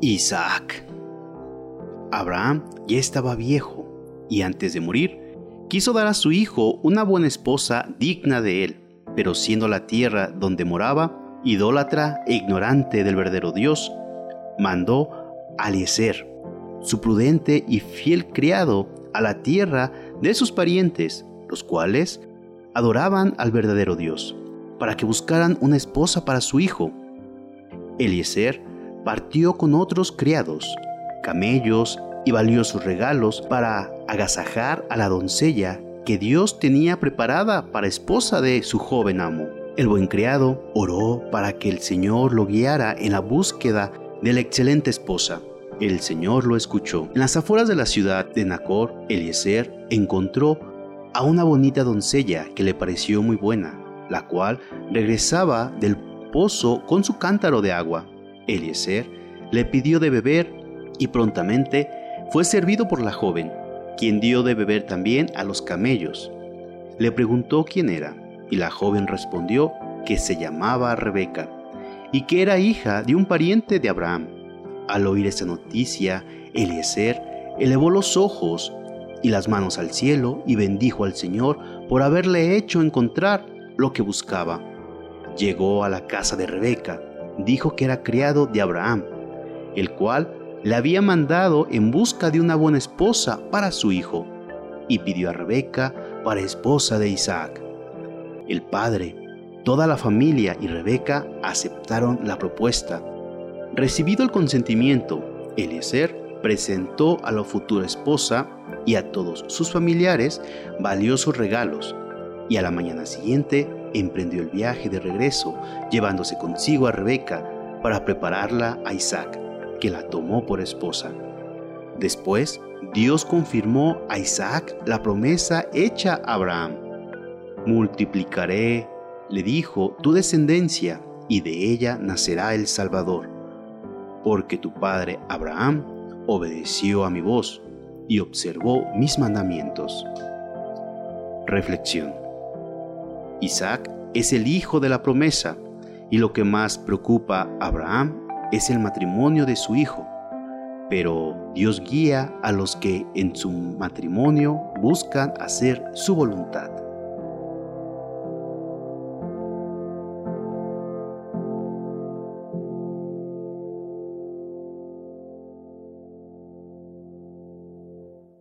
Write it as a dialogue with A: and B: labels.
A: Isaac. Abraham ya estaba viejo y antes de morir quiso dar a su hijo una buena esposa digna de él, pero siendo la tierra donde moraba idólatra e ignorante del verdadero Dios, mandó a Eliezer, su prudente y fiel criado, a la tierra de sus parientes, los cuales adoraban al verdadero Dios, para que buscaran una esposa para su hijo. Eliezer partió con otros criados, camellos y valiosos regalos para agasajar a la doncella que Dios tenía preparada para esposa de su joven amo. El buen criado oró para que el Señor lo guiara en la búsqueda de la excelente esposa. El Señor lo escuchó. En las afueras de la ciudad de Nacor, Eliezer encontró a una bonita doncella que le pareció muy buena, la cual regresaba del pozo con su cántaro de agua. Eliezer le pidió de beber y prontamente fue servido por la joven, quien dio de beber también a los camellos. Le preguntó quién era, y la joven respondió que se llamaba Rebeca y que era hija de un pariente de Abraham. Al oír esta noticia, Eliezer elevó los ojos y las manos al cielo y bendijo al Señor por haberle hecho encontrar lo que buscaba. Llegó a la casa de Rebeca dijo que era criado de Abraham, el cual le había mandado en busca de una buena esposa para su hijo, y pidió a Rebeca para esposa de Isaac. El padre, toda la familia y Rebeca aceptaron la propuesta. Recibido el consentimiento, Eliezer presentó a la futura esposa y a todos sus familiares valiosos regalos, y a la mañana siguiente emprendió el viaje de regreso, llevándose consigo a Rebeca para prepararla a Isaac, que la tomó por esposa. Después, Dios confirmó a Isaac la promesa hecha a Abraham. Multiplicaré, le dijo, tu descendencia, y de ella nacerá el Salvador, porque tu padre Abraham obedeció a mi voz y observó mis mandamientos. Reflexión. Isaac es el hijo de la promesa y lo que más preocupa a Abraham es el matrimonio de su hijo. Pero Dios guía a los que en su matrimonio buscan hacer su voluntad.